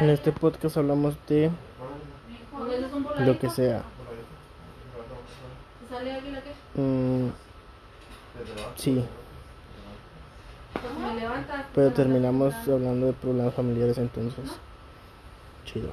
En este podcast hablamos de lo que sea. Sale alguien aquí? Mm, sí, pero terminamos hablando de problemas familiares entonces. Chido.